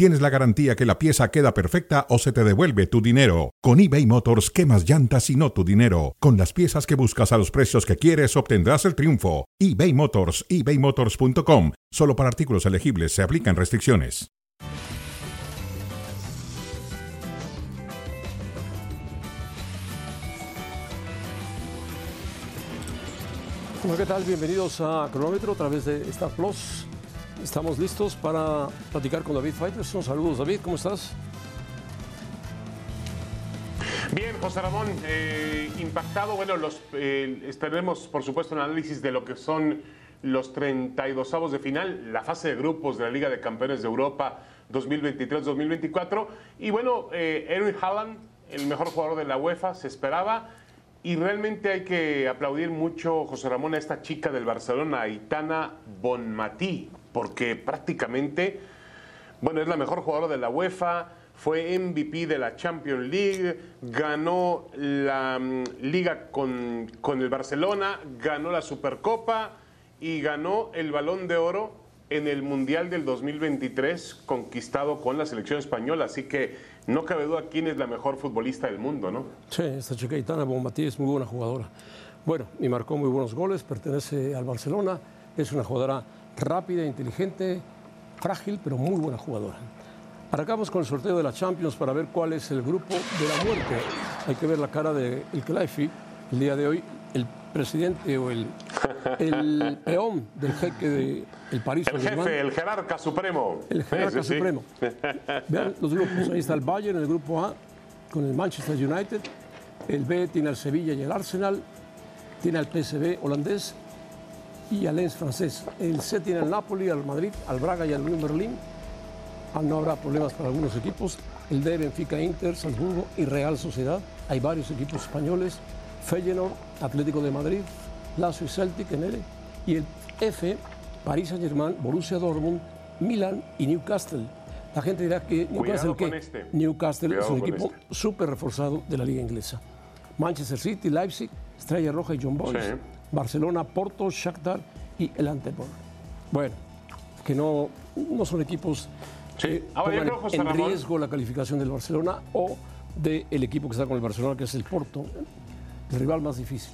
tienes la garantía que la pieza queda perfecta o se te devuelve tu dinero. Con eBay Motors, quemas llantas y no tu dinero. Con las piezas que buscas a los precios que quieres, obtendrás el triunfo. eBay Motors, ebaymotors.com. Solo para artículos elegibles se aplican restricciones. Hola, ¿qué tal? Bienvenidos a Cronómetro a través de Star Plus. Estamos listos para platicar con David Faitelson. Saludos, David, ¿cómo estás? Bien, José Ramón, eh, impactado. Bueno, los, eh, estaremos, por supuesto, en análisis de lo que son los 32 avos de final, la fase de grupos de la Liga de Campeones de Europa 2023-2024. Y bueno, eh, Erwin Haaland, el mejor jugador de la UEFA, se esperaba. Y realmente hay que aplaudir mucho, José Ramón, a esta chica del Barcelona, Aitana Bonmatí, porque prácticamente, bueno, es la mejor jugadora de la UEFA, fue MVP de la Champions League, ganó la mm, liga con, con el Barcelona, ganó la Supercopa y ganó el Balón de Oro en el Mundial del 2023 conquistado con la selección española. Así que no cabe duda quién es la mejor futbolista del mundo, ¿no? Sí, esta chica Itana Bombatí es muy buena jugadora. Bueno, y marcó muy buenos goles, pertenece al Barcelona, es una jugadora rápida, inteligente, frágil, pero muy buena jugadora. Arrancamos con el sorteo de la Champions para ver cuál es el grupo de la muerte. Hay que ver la cara de El Kelaifi el día de hoy, el presidente o el, el peón del jeque del de París. El jefe, el jerarca supremo. El jerarca sí, sí, supremo. Vean los grupos, ahí está el Bayern en el grupo A con el Manchester United, el B tiene al Sevilla y el Arsenal, tiene al PSV holandés y al Lens francés. El C tiene al Napoli, al Madrid, al Braga y al Unión Berlín. Ah, no habrá problemas para algunos equipos. El D, Benfica, Inter, Salzburgo y Real Sociedad. Hay varios equipos españoles. Feyenoord, Atlético de Madrid, Lazio y Celtic en L. Y el F, París Saint-Germain, Borussia Dortmund, Milan y Newcastle. La gente dirá que Newcastle, ¿qué? Este. Newcastle Cuidado es un equipo este. súper reforzado de la liga inglesa. Manchester City, Leipzig, Estrella Roja y John Boys. Sí. Barcelona, Porto, Shakhtar y el Antepor. Bueno, que no, no son equipos Sí. que Ahora, yo pongan creo, José en Ramón- riesgo la calificación del Barcelona o del equipo que está con el Barcelona, que es el Porto, el rival más difícil.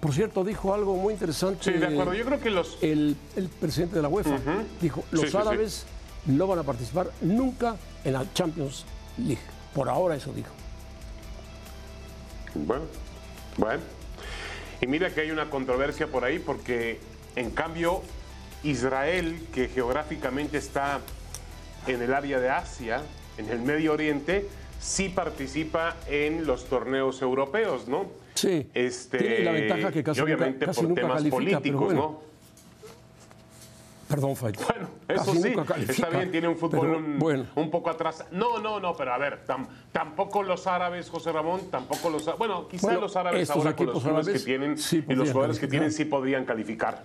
Por cierto, dijo algo muy interesante. Sí, de acuerdo. Yo creo que los. El, el presidente de la UEFA dijo, los Sí, sí, sí. árabes no van a participar nunca en la Champions League. Por ahora eso dijo. Bueno, bueno. Y mira que hay una controversia por ahí porque, en cambio, Israel, que geográficamente está en el área de Asia, en el Medio Oriente, sí participa en los torneos europeos, ¿no? Sí, Este, tiene la ventaja que casi y obviamente nunca, casi por nunca temas califica, políticos, bueno. ¿no? Perdón. Bueno, eso Casi sí, está bien, tiene un fútbol pero un, bueno. un poco atrás. No, no, no, pero a ver, tam- tampoco los árabes, José Ramón, tampoco los Bueno, quizá Bueno, los árabes ahora con los clubes que tienen sí y los jugadores que tienen sí podrían calificar.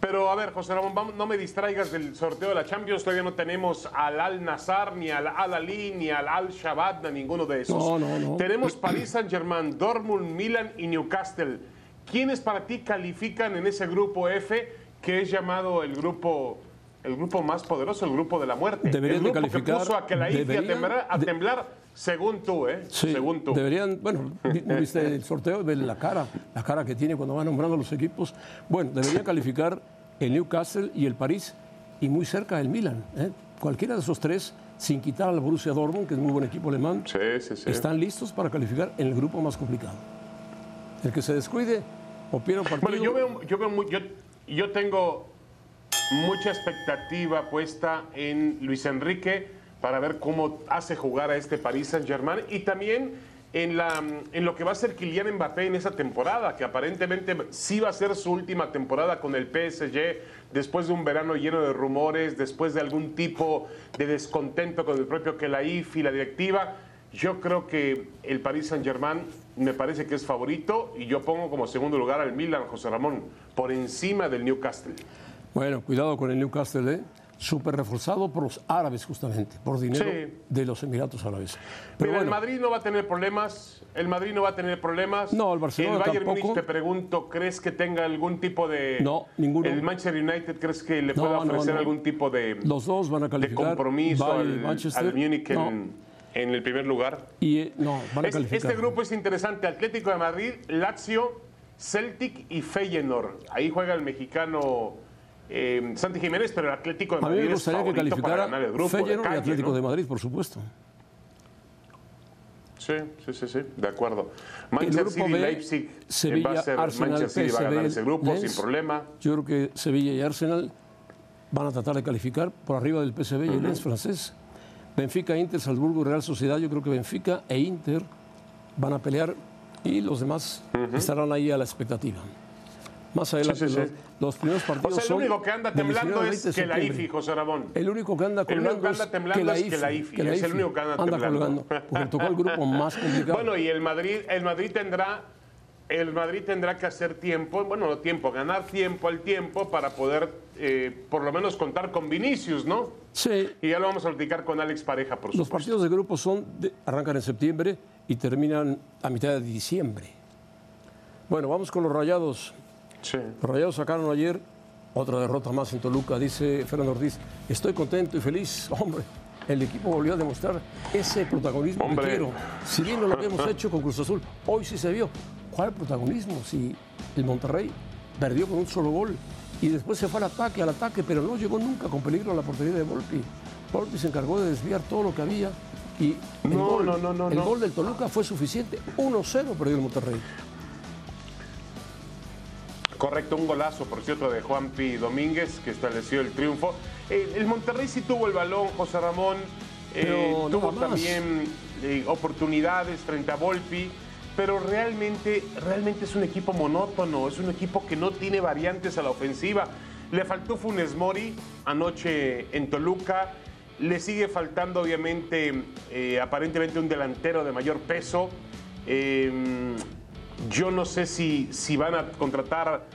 Pero a ver, José Ramón, vamos- no me distraigas del sorteo de la Champions. Todavía no tenemos al Al Nazar, ni al Al Ali, ni al Al Shabbat, ni a ninguno de esos. No, no, no. Tenemos Paris Saint-Germain, Dortmund, Milan y Newcastle. ¿Quiénes para ti califican en ese grupo F que es llamado el grupo el grupo más poderoso, el grupo de la muerte? Deberían el de grupo calificar- que puso a que la a deberían temblar, de- según tú, ¿eh? Sí, según tú. deberían, bueno, vi- ¿no viste el sorteo? Ve la cara, la cara que tiene cuando va nombrando los equipos. Bueno, deberían calificar el Newcastle y el París y muy cerca el Milan. ¿eh? Cualquiera de esos tres, sin quitar al Borussia Dortmund, que es muy buen equipo alemán, Sí, sí, sí. están listos para calificar en el grupo más complicado. El que se descuide o pierda un partido. Bueno, yo veo, yo veo muy- yo, yo tengo mucha expectativa puesta en Luis Enrique para ver cómo hace jugar a este Paris Saint Germain y también en, lo que va a ser Kylian Mbappé en esa temporada, que aparentemente sí va a ser su última temporada con el PSG, después de un verano lleno de rumores, después de algún tipo de descontento con el propio Kelaif y la directiva. Yo creo que el Paris Saint Germain me parece que es favorito y yo pongo como segundo lugar al Milan, José Ramón, por encima del Newcastle. Bueno, cuidado con el Newcastle, ¿eh? súper reforzado por los árabes justamente, por dinero Sí. de los Emiratos Árabes. Pero Mira, el bueno, Madrid no va a tener problemas. El Madrid no va a tener problemas. No, el Barcelona El Bayern tampoco. Múnich, te pregunto, ¿crees que tenga algún tipo de. No, ninguno. El Manchester United, ¿crees que le No, pueda ofrecer no. algún tipo de, los dos van a de calificar. compromiso el al, Manchester. al Múnich en, No, en el primer lugar? y, eh, no, van a Es- este grupo es interesante. Atlético de Madrid, Lazio, Celtic y Feyenoord. Ahí juega el mexicano eh, Santi Jiménez, pero el Atlético de A mí Madrid me es gustaría que calificara el grupo Feyenoord y Atlético ¿no? de Madrid, por supuesto. Sí, sí, sí, sí, de acuerdo. Manchester grupo City, B, Leipzig, Sevilla, va a ser Arsenal, Manchester City va a ganar ese grupo Lens. sin problema. Yo creo que Sevilla y Arsenal van a tratar de calificar por arriba del PSV y el Lens francés. Benfica, Inter, Salzburgo Real Sociedad. Yo creo que Benfica e Inter van a pelear y los demás estarán ahí a la expectativa. Más adelante, sí, sí. Los, los primeros O partidos sea, el son único que anda temblando 19 al es 20 de que la. IFI, José Ramón. El único que anda El único colgando que anda temblando es que la IFI, es el único que anda temblando. colgando, porque tocó el grupo más complicado. Bueno, y el Madrid, el Madrid tendrá, el Madrid tendrá que hacer tiempo, bueno, no tiempo, ganar tiempo al tiempo para poder, eh, por lo menos contar con Vinicius, ¿no? sí, Y ya lo vamos a platicar con Alex Pareja, por Los supuesto. partidos de grupo son de- arrancan en septiembre y terminan a mitad de diciembre. Bueno, vamos con los rayados. Sí. Los rayados sacaron ayer otra derrota más en Toluca, dice Fernando Ortiz. Estoy contento y feliz. Hombre, el equipo volvió a demostrar ese protagonismo Hombre. que quiero. Si bien no lo habíamos hecho con Cruz Azul, hoy sí se vio. ¿Cuál protagonismo? Si el Monterrey perdió con un solo gol y después se fue al ataque, al ataque, pero no llegó nunca con peligro a la portería de Volpi. Volpi se encargó de desviar todo lo que había y el, No, gol, no, no, no, el no. gol del Toluca fue suficiente. 1-0 perdió el Monterrey. Correcto, un golazo, por cierto, de Juanpi Domínguez, que estableció el triunfo. Eh, el Monterrey sí tuvo el balón, José Ramón. eh, tuvo también eh, oportunidades frente a Volpi, pero realmente, realmente es un equipo monótono, es un equipo que no tiene variantes a la ofensiva. Le faltó Funes Mori anoche en Toluca, le sigue faltando obviamente, eh, aparentemente un delantero de mayor peso. Eh, yo no sé si, si van a contratar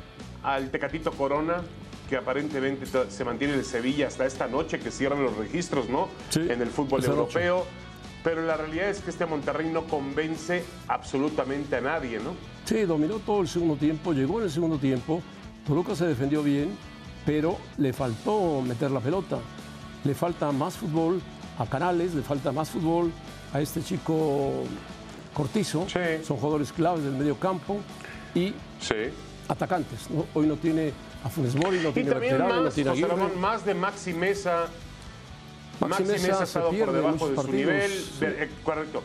al Tecatito Corona, que aparentemente se mantiene en Sevilla hasta esta noche, que cierran los registros, ¿no? Sí, en el fútbol esta noche. Pero la realidad es que este Monterrey no convence absolutamente a nadie, ¿no? Sí, dominó todo el segundo tiempo, llegó en el segundo tiempo. Toluca se defendió bien, pero le faltó meter la pelota. Le falta más fútbol a Canales, le falta más fútbol a este chico Cortizo. Sí. Son jugadores claves del medio campo y Sí. atacantes. ¿no? Hoy no tiene a Funes Mori, no Y tiene también Berterame, no más, tiene José. Ramón, más de Maxi Mesa. Maxi Maxi Mesa, Mesa ha estado por debajo de su partidos, nivel. Ver- eh, correcto.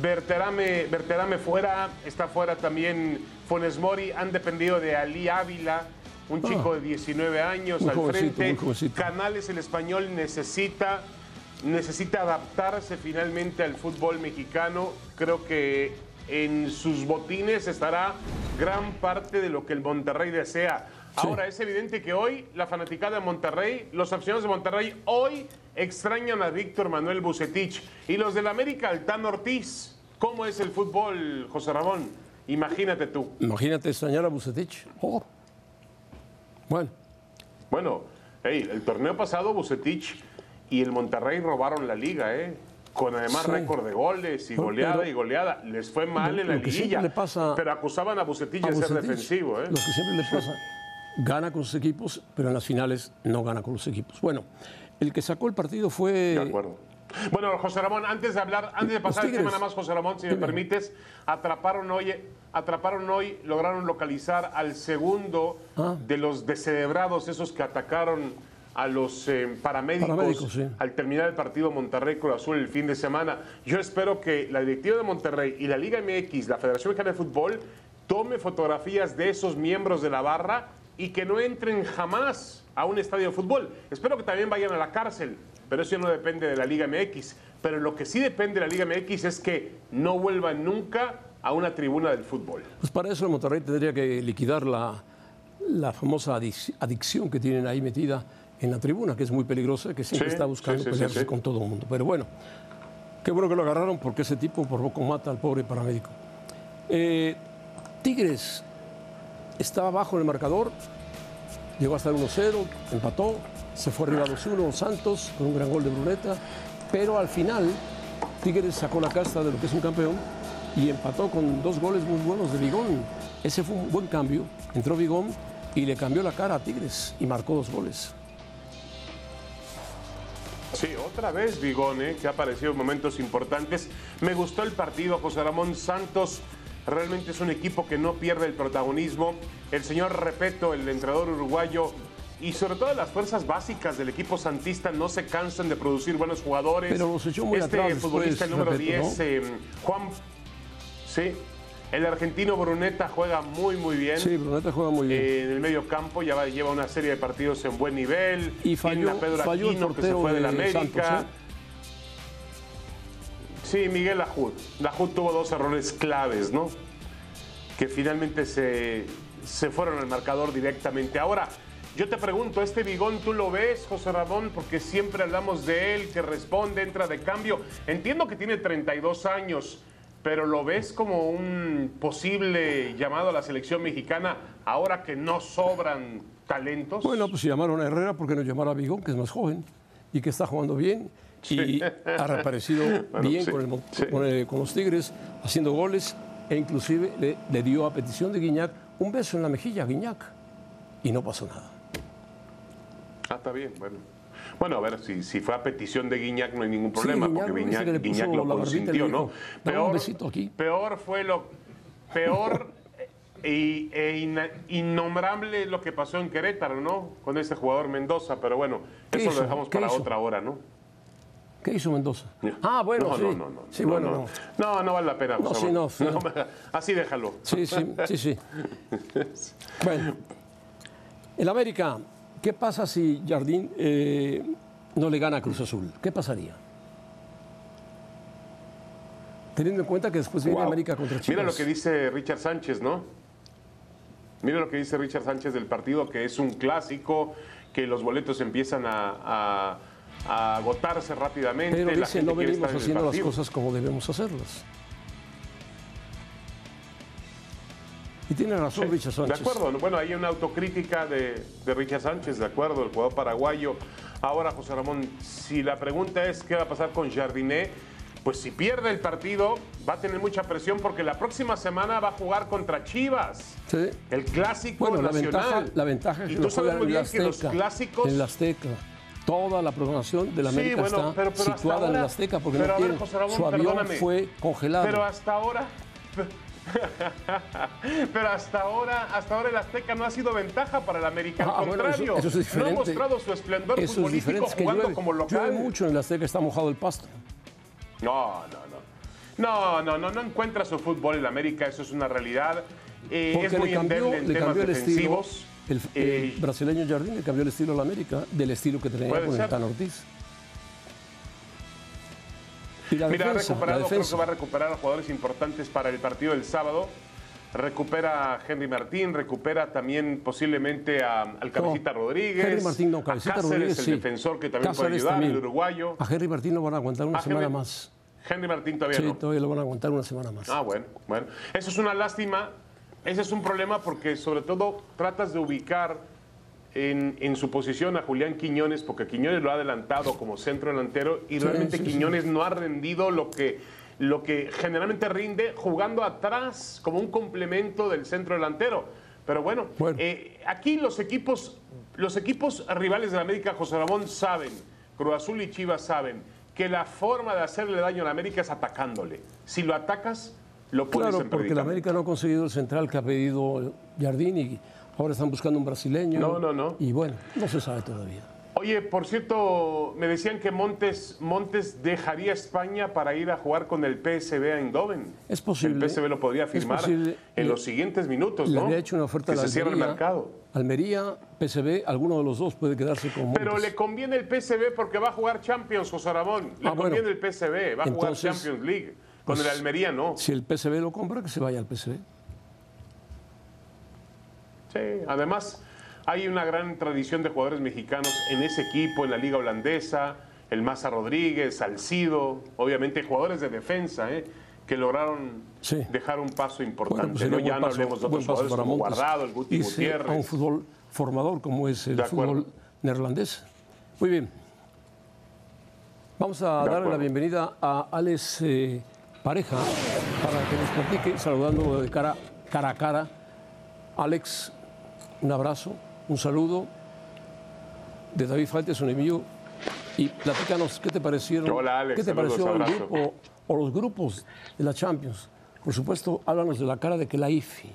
Berterame, Berterame fuera, está fuera también Funes Mori, han dependido de Ali Ávila, un Ah. chico de 19 años al jovencito, frente. Canales, el español, necesita, necesita adaptarse finalmente al fútbol mexicano. Creo que en sus botines estará gran parte de lo que el Monterrey desea. Ahora, es evidente que hoy la fanaticada de Monterrey, los aficionados de Monterrey, hoy extrañan a Víctor Manuel Bucetich. Y los del América, Altán Ortiz. ¿Cómo es el fútbol, José Ramón? Imagínate tú. Imagínate extrañar a Bucetich. Oh. Bueno, Bueno, hey, el torneo pasado Bucetich y el Monterrey robaron la liga, ¿eh? Con además Sí. récord de goles y Pero- goleada pero- y goleada. Les fue mal en la liguilla. le pasa pero acusaban a Bucetich a de ser defensivo, ¿eh? Lo que siempre le pasa, gana con sus equipos, pero en las finales no gana con los equipos. Bueno, el que sacó el partido fue De acuerdo. Bueno, José Ramón, antes de hablar, antes de pasar el tema nada más, José Ramón, si me permites, atraparon hoy, atraparon hoy, lograron localizar al segundo Ah. de los descerebrados, esos que atacaron a los eh, paramédicos, Paramédicos, sí. al terminar el partido Monterrey Cruz Azul el fin de semana. Yo espero que la directiva de Monterrey y la Liga MX, la Federación Mexicana de Fútbol, tome fotografías de esos miembros de la barra y que no entren jamás a un estadio de fútbol. Espero que también vayan a la cárcel, pero eso ya no depende de la Liga MX. Pero lo que sí depende de la Liga MX es que no vuelvan nunca a una tribuna del fútbol. Pues para eso el Monterrey tendría que liquidar la, la famosa adic- adicción que tienen ahí metida en la tribuna, que es muy peligrosa, que siempre Sí, está buscando sí, sí, sí, pelearse con todo el mundo. Pero bueno, qué bueno que lo agarraron porque ese tipo por poco mata al pobre paramédico. Eh, Tigres estaba abajo en el marcador, llegó a estar 1-0, empató, se fue arriba 2-1 Santos con un gran gol de Bruneta, pero al final Tigres sacó la casta de lo que es un campeón y empató con dos goles muy buenos de Vigón. Ese fue un buen cambio. Entró Vigón y le cambió la cara a Tigres y marcó dos goles. Sí, otra vez Vigón, ¿eh? que ha aparecido en momentos importantes. Me gustó el partido, José Ramón Santos. Realmente es un equipo que no pierde el protagonismo. El señor Repeto, el entrenador uruguayo, y sobre todo las fuerzas básicas del equipo santista no se cansan de producir buenos jugadores. Pero los echó muy este atrás futbolista después, número Repeto, 10, eh, Juan. Sí, el argentino Bruneta juega muy, muy bien. Sí, Bruneta juega muy bien. Eh, en el medio campo ya va- lleva una serie de partidos en buen nivel. Y falló- Pedro falló el Aquino, que se fue de América. Santos, ¿eh? Sí, Miguel Lajud. Lajud tuvo dos errores claves, ¿no? Que finalmente se, se fueron al marcador directamente. Ahora, yo te pregunto, ¿este Bigón tú lo ves, José Ramón? Porque siempre hablamos de él, que responde, entra de cambio. Entiendo que tiene 32 años, pero ¿lo ves como un posible llamado a la selección mexicana ahora que no sobran talentos? Bueno, pues llamaron a Herrera, ¿por qué no llamar a Vigón, que es más joven y que está jugando bien? Y ha reaparecido Bueno, bien sí, con, el Mon- sí. con, el- con los Tigres, haciendo goles, e inclusive le, le dio a petición de Guiñac un beso en la mejilla a Guiñac. Y no pasó nada. Ah, está bien, bueno. Bueno, a ver, si, si fue a petición de Guiñac no hay ningún problema, porque Guiñac, le lo consintió, dijo, ¿no? "Dame un besito aquí". peor fue lo... Peor e, e innombrable lo que pasó en Querétaro, ¿no? Con este jugador Mendoza, pero bueno, ¿Qué eso hizo? lo dejamos ¿Qué para hizo? otra hora, ¿no? ¿Qué hizo Mendoza? Ah, bueno, no, sí. no, no, no, sí, no, bueno, no. no. Vale la pena. No, sí, no, sí. así déjalo. Sí, sí, sí, sí. Bueno, el América, ¿qué pasa si Jardín eh, no le gana a Cruz Azul? ¿Qué pasaría? Teniendo en cuenta que después viene Wow. América contra Chivas. Mira lo que dice Richard Sánchez, ¿no? Mira lo que dice Richard Sánchez del partido, que es un clásico, que los boletos empiezan a, a- a agotarse rápidamente. Pero la dice, gente no venimos haciendo las partido". cosas como debemos hacerlas. Y tiene razón Richard De Sánchez. acuerdo, bueno, hay una autocrítica de, de Richard Sánchez, de acuerdo, el jugador paraguayo. Ahora, José Ramón, si la pregunta es qué va a pasar con Jardiné, pues si pierde el partido va a tener mucha presión porque la próxima semana va a jugar contra Chivas. Sí. El clásico Bueno, la nacional. ventaja, la ventaja es y que tú lo sabes muy en la bien que los clásicos. En la Azteca. Toda la programación de la Sí, América bueno, está pero- pero situada en ahora- la Azteca porque no tiene- su avión perdóname. fue congelado. Pero hasta ahora. Pero hasta ahora, hasta ahora el Azteca no ha sido ventaja para el América. Al Ah, bueno, eso- contrario, eso es no ha mostrado su esplendor Eso futbolístico es jugando llueve, como local. llueve mucho en la Azteca, está mojado el pasto. No, no, no. No, no, no, no encuentra su fútbol en América, eso es una realidad. Eh, es muy le cambió, endeble en le temas cambió el defensivos. El, Eh, brasileño cambió el estilo a la América del estilo que tenía con el Tan Ortiz. Y la Mira, ha la recuperado, creo que va a recuperar a jugadores importantes para el partido del sábado. Recupera a Henry Martín, recupera también posiblemente a- al Cabecita Rodríguez. Henry Martín no, a Cabecita Cáceres, Rodríguez el sí. defensor que también puede ayudar, también. el uruguayo. A Henry Martín lo van a aguantar una A semana Henry- más. Henry Martín todavía Sí, no. todavía lo van a aguantar una semana más. Ah, bueno, bueno. Eso es una lástima. Ese es un problema porque sobre todo tratas de ubicar en, en su posición a Julián Quiñones, porque Quiñones lo ha adelantado como centro delantero y Sí, realmente sí, sí. Quiñones no ha rendido lo que, lo que generalmente rinde jugando atrás como un complemento del centro delantero. Pero bueno, Bueno. eh, aquí los equipos, los equipos rivales de la América, José Ramón, saben, Cruz Azul y Chivas saben, que la forma de hacerle daño a la América es atacándole. Si lo atacas, lo Claro, porque la. América no ha conseguido el central que ha pedido Jardín y ahora están buscando un brasileño. No, no, no. Y bueno, no se sabe todavía. Oye, por cierto, me decían que Montes, Montes dejaría España para ir a jugar con el PSV a Eindhoven. Es posible. El PSV lo podría firmar en Le- los siguientes minutos, Le ¿no? había hecho una oferta que a la se cierra el Almería. mercado. Almería, PSV, alguno de los dos puede quedarse con Pero le conviene el PSV porque va a jugar Champions, José Ramón. Le Ah, bueno. conviene el PSV, va a jugar Champions League. Con pues, el Almería no. Si el PSV lo compra, que se vaya al PSV. Sí, además hay una gran tradición de jugadores mexicanos en ese equipo, en la liga holandesa, el Maza Rodríguez, Salcido, obviamente jugadores de defensa, ¿eh? que lograron Sí. dejar un paso importante. Bueno, pues ¿no? Ya no paso- hablemos de otros jugadores para como Montes. Guardado, el Guti a un fútbol formador como es el fútbol neerlandés. Muy bien. Vamos a darle la bienvenida a Alex eh, Pareja para que nos platique, saludando de cara, cara a cara. Alex, un abrazo, un saludo de David Faltes, un enemigo. Y platícanos, ¿qué te parecieron? Hola, Alex. ¿Qué te pareció el grupo o los grupos de la Champions? Por supuesto, háblanos de la cara de Kelaifi.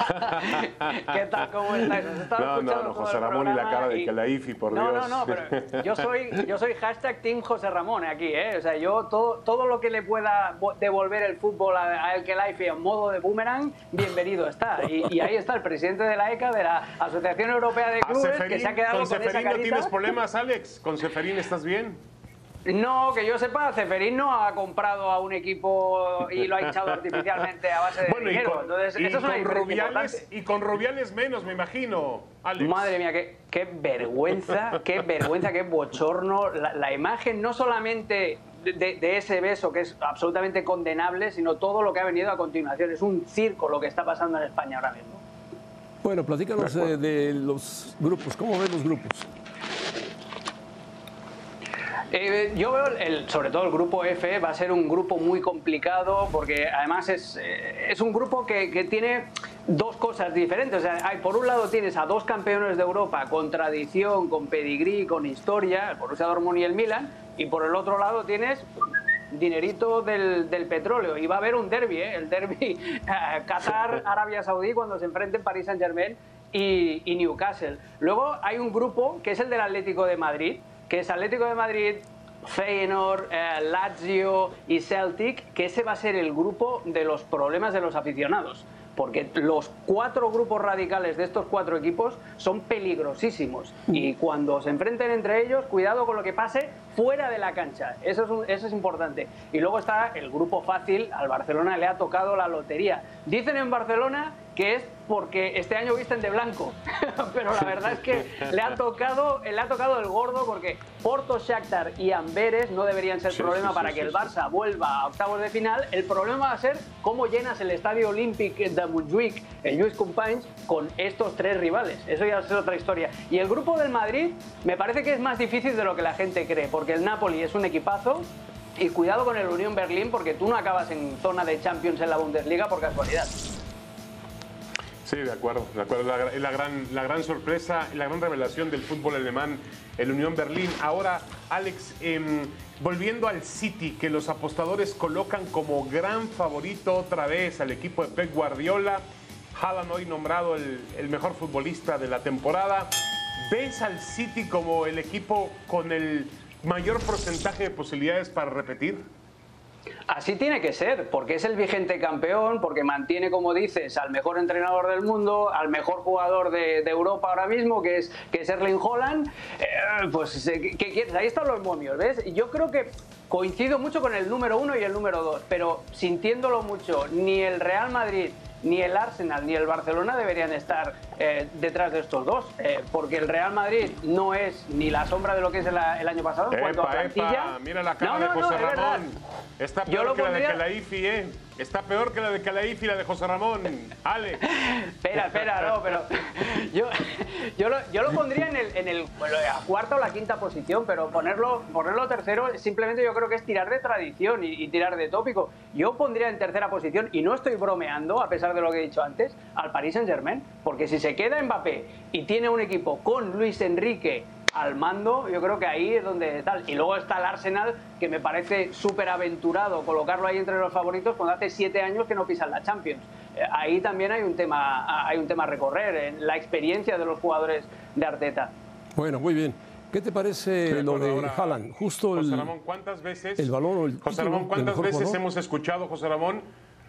¿Qué tal? ¿Cómo estáis? no, no, no, José Ramón y la cara de Kelaifi, por no, Dios. No, no, pero yo soy, yo soy hashtag Team José Ramón aquí, ¿eh? O sea, yo todo, todo lo que le pueda devolver el fútbol a, El Kelaifi en modo de boomerang, bienvenido está. Y, ahí está el presidente de la ECA, de la Asociación Europea de Clubes, que se ha quedado con, con esa carita. no tienes problemas, Alex? ¿Con Seferín estás bien? No, que yo sepa, Ceferín no ha comprado a un equipo y lo ha hinchado artificialmente a base de dinero. Entonces, eso es con Rubiales, y con Rubiales menos, me imagino, Alex. Madre mía, qué, qué vergüenza, qué vergüenza, qué bochorno. La, imagen no solamente de, ese beso, que es absolutamente condenable, sino todo lo que ha venido a continuación. Es un circo lo que está pasando en España ahora mismo. Bueno, platícanos de, de los grupos. ¿Cómo ven los grupos? Eh, yo veo, el, sobre todo el grupo F, va a ser un grupo muy complicado porque además es, eh, es un grupo que, que, tiene dos cosas diferentes. O sea, hay, por un lado tienes a dos campeones de Europa con tradición, con pedigrí, con historia, el Borussia Dortmund y el Milan, y por el otro lado tienes dinerito del, del petróleo. Y va a haber un derby, ¿eh? el derby Qatar-Arabia Saudí cuando se enfrenten París Saint-Germain y, y Newcastle. Luego hay un grupo que es el del Atlético de Madrid, que es Atlético de Madrid, Feyenoord, eh, Lazio y Celtic, que ese va a ser el grupo de los problemas de los aficionados. Porque los cuatro grupos radicales de estos cuatro equipos son peligrosísimos. Y cuando se enfrenten entre ellos, cuidado con lo que pase fuera de la cancha. Eso es, eso es importante. Y luego está el grupo fácil. Al Barcelona le ha tocado la lotería. Dicen en Barcelona que es porque este año visten de blanco. Pero la verdad es que le ha tocado, le ha tocado el gordo porque Porto, Shakhtar y Amberes no deberían ser problema para que el Barça vuelva a octavos de final. El problema va a ser cómo llenas el estadio Olímpic de Montjuic, el Lluís Companys, con estos tres rivales. Eso ya es otra historia. Y el grupo del Madrid me parece que es más difícil de lo que la gente cree, porque el Napoli es un equipazo, y cuidado con el Unión Berlín porque tú no acabas en zona de Champions en la Bundesliga por casualidad. Sí, de acuerdo, de acuerdo. La, la, gran, la gran sorpresa, la gran revelación del fútbol alemán, el Unión Berlín. Ahora, Alex, em, volviendo al City, que los apostadores colocan como gran favorito otra vez al equipo de Pep Guardiola. Haaland hoy nombrado el, el mejor futbolista de la temporada. ¿Ves al City como el equipo con el mayor porcentaje de posibilidades para repetir? Así tiene que ser, porque es el vigente campeón, porque mantiene, como dices, al mejor entrenador del mundo, al mejor jugador de, Europa ahora mismo, que es, que Erling Holland. Eh, pues, ¿qué, quieres? Ahí están los momios, ¿ves? Yo creo que coincido mucho con el número uno y el número dos, pero sintiéndolo mucho, ni el Real Madrid ni el Arsenal ni el Barcelona deberían estar eh, detrás de estos dos, eh, porque el Real Madrid no es ni la sombra de lo que es el, año pasado en cuanto a plantilla. mira la cara de José Ramón. Está peor que la de Calaifi, ¿eh? Está peor que la de Calaifi y la de José Ramón. Ale. espera, espera, no, pero yo, yo, lo, yo lo pondría en el, en el cuarta o la quinta posición, pero ponerlo, ponerlo tercero simplemente yo creo que es tirar de tradición y, y tirar de tópico. Yo pondría en tercera posición, y no estoy bromeando, a pesar de lo que he dicho antes, al Paris Saint-Germain, porque si se queda Mbappé y tiene un equipo con Luis Enrique al mando, yo creo que ahí es donde tal. Y luego está el Arsenal, que me parece súper aventurado colocarlo ahí entre los favoritos cuando hace siete años que no pisan la Champions. Eh, ahí también hay un tema, hay un tema a recorrer, en la experiencia de los jugadores de Arteta. Bueno, muy bien. ¿Qué te parece lo de Haaland? Justo José Ramón, ¿cuántas veces, el balón José Ramón, ¿cuántas veces hemos escuchado, José Ramón,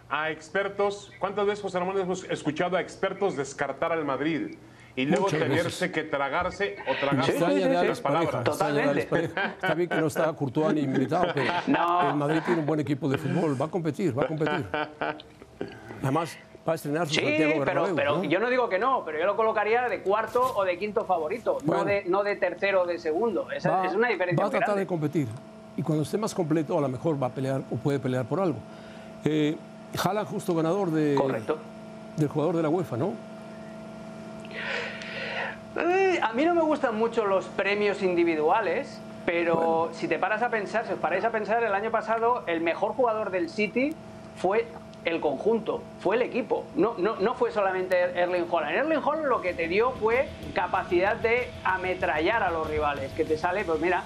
a expertos, cuántas veces, José Ramón, hemos escuchado a expertos descartar al Madrid? Y luego tenerse que tragarse o tragarse sí, las palabras. Totalmente. Está bien que no está Courtois ni militado, pero el Madrid tiene un buen equipo de fútbol, va a competir, va a competir. Además, va a estrenar su Sí, pero, pero yo no digo que no, pero yo lo colocaría de cuarto o de quinto favorito, no, de, no de tercero o de segundo. Esa, es una diferencia Va a tratar de competir y cuando esté más completo a lo mejor va a pelear o puede pelear por algo. Eh, Jala justo ganador de, Correcto. del jugador de la UEFA, ¿no? Eh, a mí no me gustan mucho los premios individuales, pero si te paras a pensar, si os paráis a pensar, el año pasado el mejor jugador del City fue el conjunto, fue el equipo, no, no, no fue solamente Erling Holland. Erling Holland lo que te dio fue capacidad de ametrallar a los rivales, que te sale, pues mira,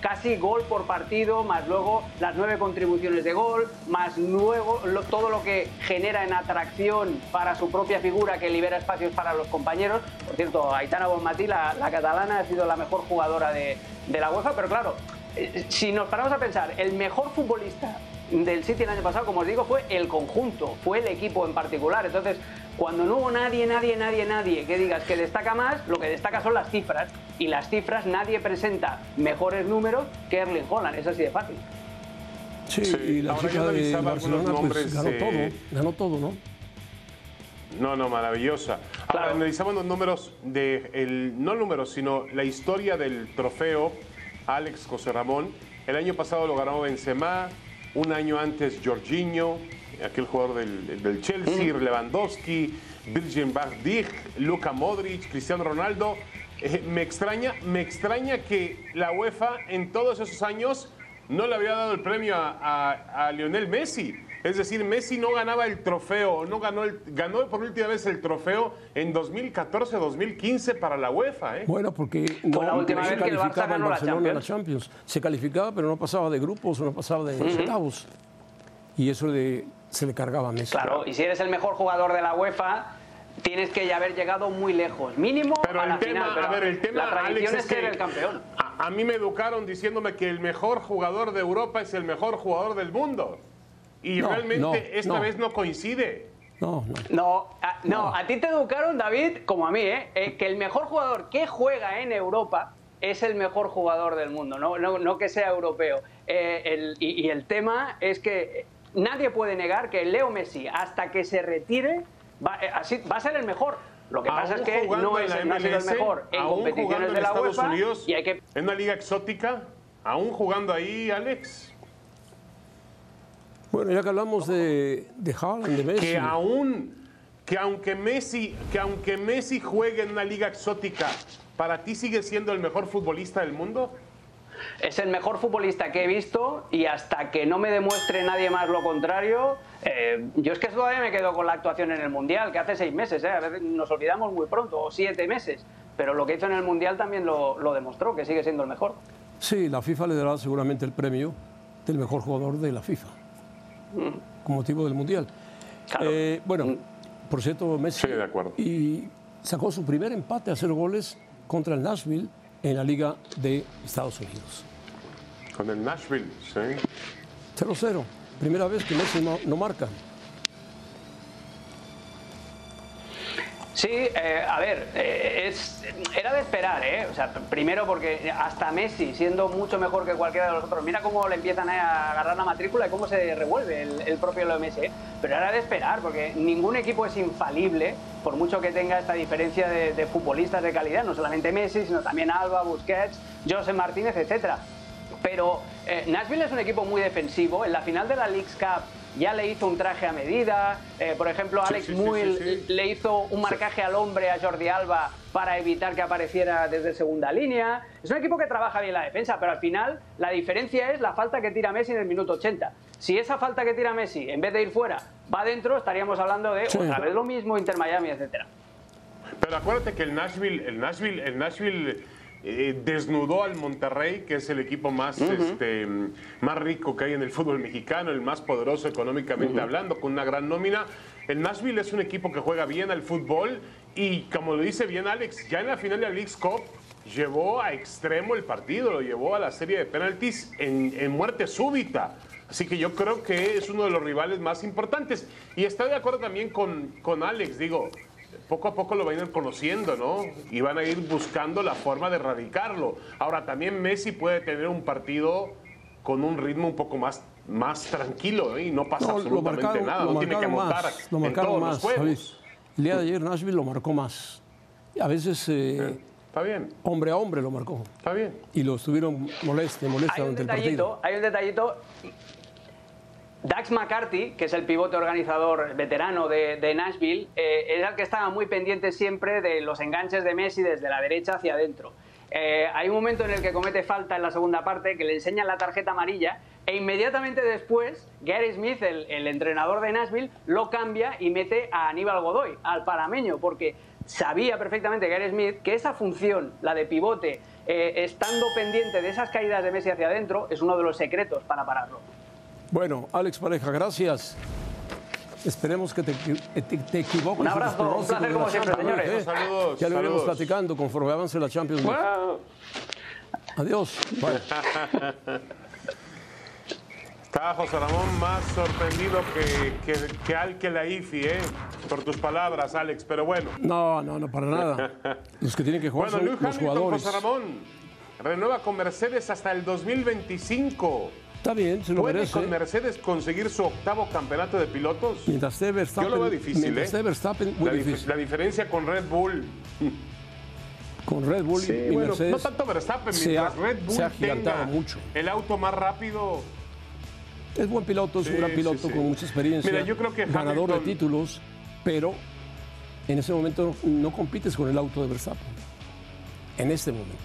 casi gol por partido, más luego las nueve contribuciones de gol, más luego todo lo que genera en atracción para su propia figura que libera espacios para los compañeros. Por cierto, Aitana Bonmatí, la, la catalana, ha sido la mejor jugadora de, de la UEFA, pero claro, eh, si nos paramos a pensar, el mejor futbolista del City el año pasado, como os digo, fue el conjunto, fue el equipo en particular. Entonces, cuando no hubo nadie, nadie, nadie, nadie que digas que destaca más, lo que destaca son las cifras. Y las cifras nadie presenta mejores números que Erling Holland, es así de fácil. Sí, y la chica de Barcelona pues, ganó todo, ganó todo, ¿no? No, no, maravillosa. Ahora analizamos los números de, el, no números, sino la historia del trofeo Alex José Ramón. El año pasado lo ganó Benzema, un año antes Jorginho, aquel jugador del, Chelsea, mm. Lewandowski, Virgin van Luka Modric, Cristiano Ronaldo. Eh, me extraña, me extraña que la UEFA en todos esos años no le había dado el premio a, Lionel Messi. Es decir, Messi no ganaba el trofeo, no ganó, el, ganó por última vez el trofeo en 2014-2015 para la UEFA. ¿eh? Bueno, porque no la última vez que el Barça ganó la Champions. Champions. Se calificaba, pero no pasaba de grupos, no pasaba de octavos. Y eso se le cargaba a Messi. Claro, y si eres el mejor jugador de la UEFA, tienes que ya haber llegado muy lejos, mínimo pero a la tema, final. a ver, el tema, la tradición es, es, ser el campeón. A, a, mí me educaron diciéndome que el mejor jugador de Europa es el mejor jugador del mundo. Y realmente esta vez no coincide. No, no. No a, no, a ti te educaron, David, como a mí, ¿eh? ¿eh? que el mejor jugador que juega en Europa es el mejor jugador del mundo, no, no, no que sea europeo. Eh, el, y, y, el tema es que nadie puede negar que Leo Messi, hasta que se retire, va, eh, así, va a ser el mejor. Lo que pasa es que no, es, el mejor en competiciones de la UEFA Unidos, y hay que... en una liga exótica, aún jugando ahí, Alex. Bueno, ya que hablamos de, de Haaland, de Messi. Que aún, que aunque Messi, que aunque Messi juegue en una liga exótica, ¿para ti sigue siendo el mejor futbolista del mundo? Es el mejor futbolista que he visto y hasta que no me demuestre nadie más lo contrario, eh, yo es que todavía me quedo con la actuación en el Mundial, que hace seis meses, eh, a veces nos olvidamos muy pronto, o siete meses, pero lo que hizo en el Mundial también lo, lo demostró, que sigue siendo el mejor. Sí, la FIFA le dará seguramente el premio del mejor jugador de la FIFA, mm. con motivo del Mundial. Claro. Eh, bueno, mm. por cierto, Messi sí, de acuerdo. y sacó su primer empate a cero goles contra el Nashville en la Liga de Estados Unidos. Con el Nashville, sí. 0-0. Primera vez que Messi no, no marca. Sí, eh, a ver, eh, era de esperar, ¿eh? O sea, primero porque hasta Messi, siendo mucho mejor que cualquiera de los otros, mira cómo le empiezan a agarrar la matrícula y cómo se revuelve el, propio Messi, ¿eh? Pero era de esperar, porque ningún equipo es infalible, por mucho que tenga esta diferencia de, de futbolistas de calidad, no solamente Messi, sino también Alba, Busquets, José Martínez, etcétera. Pero eh, Nashville es un equipo muy defensivo. En la final de la League's Cup ya le hizo un traje a medida. Eh, por ejemplo, Alex sí, sí, Muil sí, le hizo un marcaje al hombre a Jordi Alba para evitar que apareciera desde segunda línea. Es un equipo que trabaja bien la defensa, pero al final la diferencia es la falta que tira Messi en el minuto 80. Si esa falta que tira Messi, en vez de ir fuera, va adentro, estaríamos hablando de otra vez lo mismo, Inter Miami, etcétera. Pero acuérdate que el Nashville, el Nashville, el Nashville eh, desnudó al Monterrey, que es el equipo más, uh -huh. este, más rico que hay en el fútbol mexicano, el más poderoso económicamente uh -huh. hablando, con una gran nómina. El Nashville es un equipo que juega bien al fútbol y, como lo dice bien Alex, ya en la final de la League's Cup llevó a extremo el partido, lo llevó a la serie de penaltis en, en muerte súbita. Así que yo creo que es uno de los rivales más importantes. Y estoy de acuerdo también con, con Alex, digo, poco a poco lo van a ir conociendo, ¿no? Y van a ir buscando la forma de erradicarlo. Ahora, también Messi puede tener un partido con un ritmo un poco más, más tranquilo ¿eh? y no pasa no, absolutamente marcaron, nada. No tiene que montar más, lo marcaron en todos más, los juegos. El día de ayer Nashville lo marcó más. A veces... Eh, Está bien. Hombre a hombre lo marcó. Está bien. Y lo estuvieron moleste, moleste durante el partido. Hay un detallito Dax McCarthy, que es el pivote organizador veterano de, Nashville, eh, es el que estaba muy pendiente siempre de los enganches de Messi desde la derecha hacia adentro. Eh, hay un momento en el que comete falta en la segunda parte, que le enseñan la tarjeta amarilla, e inmediatamente después, Gary Smith, el, entrenador de Nashville, lo cambia y mete a Aníbal Godoy, al parameño, porque sabía perfectamente Gary Smith que esa función, la de pivote, eh, estando pendiente de esas caídas de Messi hacia adentro, es uno de los secretos para pararlo. Bueno, Alex Pareja, gracias. Esperemos que te, te, equivoques. Un abrazo, un placer como siempre, señores. ¿eh? Saludos. Ya lo iremos platicando conforme avance la Champions League. Adiós. Está José Ramón más sorprendido que, que, que Al que la IFI, ¿eh? Por tus palabras, Alex, pero bueno. No, no, no, para nada. Los que tienen que jugar son los jugadores. José Ramón renueva con Mercedes hasta el 2025. Está bien, se lo ¿Puede merece. con Mercedes conseguir su octavo campeonato de pilotos? Mientras esté Verstappen, Yo lo veo difícil, mientras ¿eh? esté Verstappen, muy La, dif- difícil. la diferencia con Red Bull. Con Red Bull y- Sí, y bueno, Mercedes. no tanto Verstappen, mientras ha- Red Bull se ha tenga mucho. el auto más rápido. Es buen piloto, es Sí, un gran piloto sí. con mucha experiencia. Mira, yo creo que ganador Hamilton- de títulos, pero en ese momento no compites con el auto de Verstappen. En este momento.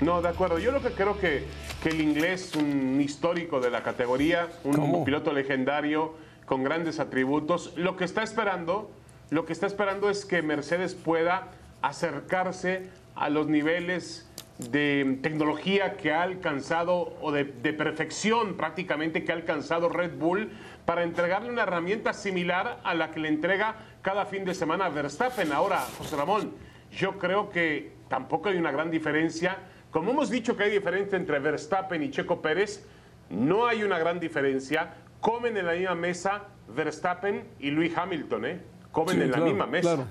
No, de acuerdo. Yo lo que creo que, que el inglés, un histórico de la categoría, un ¿Cómo? piloto legendario con grandes atributos, lo que está esperando, lo que está esperando es que Mercedes pueda acercarse a los niveles de tecnología que ha alcanzado o de, de perfección prácticamente que ha alcanzado Red Bull para entregarle una herramienta similar a la que le entrega cada fin de semana a Verstappen. Ahora, José Ramón, yo creo que tampoco hay una gran diferencia. Como hemos dicho que hay diferencia entre Verstappen y Checo Pérez, no hay una gran diferencia. Comen en la misma mesa Verstappen y Lewis Hamilton, ¿eh? Comen Sí, en la misma mesa. claro.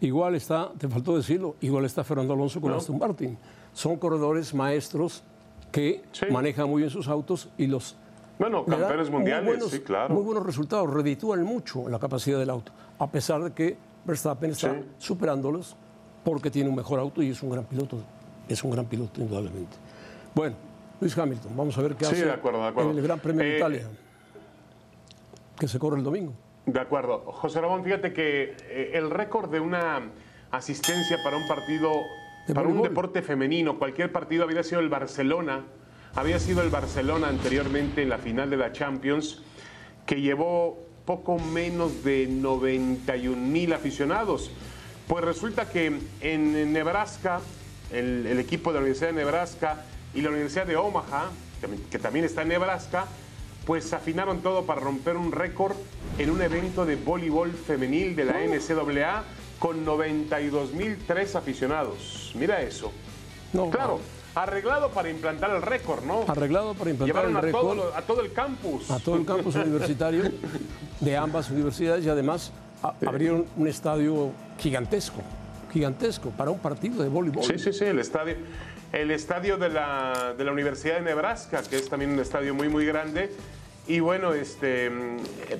Igual está, te faltó decirlo, igual está Fernando Alonso con No. Aston Martin. Son corredores maestros que Sí. manejan muy bien sus autos y los Bueno, campeones muy mundiales, buenos- sí, claro. Muy buenos resultados, reditúan mucho la capacidad del auto, a pesar de que Verstappen está Sí. superándolos porque tiene un mejor auto y es un gran piloto. Es un gran piloto, indudablemente. Bueno, Luis Hamilton, vamos a ver qué Sí, hace de acuerdo, de acuerdo. en el Gran Premio de Eh, Italia, que se corre el domingo. De acuerdo. José Ramón, fíjate que eh, el récord de una asistencia para un partido, De para un deporte femenino, cualquier partido había sido el Barcelona, había sido el Barcelona anteriormente en la final de la Champions, que llevó poco menos de 91 mil aficionados. Pues resulta que en Nebraska, el, el equipo de la Universidad de Nebraska y la Universidad de Omaha, que- también está en Nebraska, pues afinaron todo para romper un récord en un evento de voleibol femenil de la NCAA con 92.003 aficionados. Mira eso. No, Claro, arreglado para implantar el récord, ¿no? Arreglado para implantar Llevaron el récord lo- a todo el campus. a todo el campus universitario de ambas universidades y además a- abrieron un estadio gigantesco, gigantesco para un partido de voleibol. Sí, sí, sí, el estadio, el estadio de la, de la Universidad de Nebraska, que es también un estadio muy, muy grande. Y bueno, este,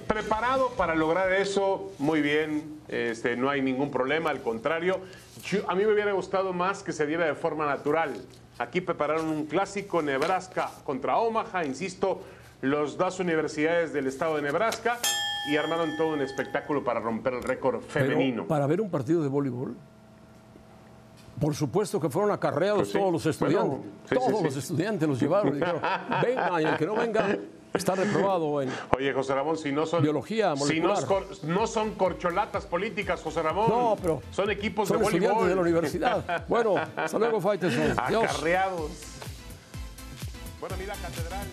preparado para lograr eso, muy bien, este, no hay ningún problema, al contrario, yo- a mí me hubiera gustado más que se diera de forma natural. Aquí prepararon un clásico Nebraska contra Omaha, insisto, los dos universidades del estado de Nebraska y armaron todo un espectáculo para romper el récord Pero femenino. para ver un partido de voleibol, por supuesto que fueron acarreados Pues sí. todos los estudiantes. Bueno, sí, sí, todos sí. los estudiantes los llevaron. dijeron, venga, y el que no venga está reprobado en... Oye, José Ramón, si no son. Biología si no, cor- no son corcholatas políticas, José Ramón. No, pero Son equipos son de estudiantes voleibol. de la universidad. Bueno, hasta luego. Adiós. Acarreados. Bueno, mira, Catedral.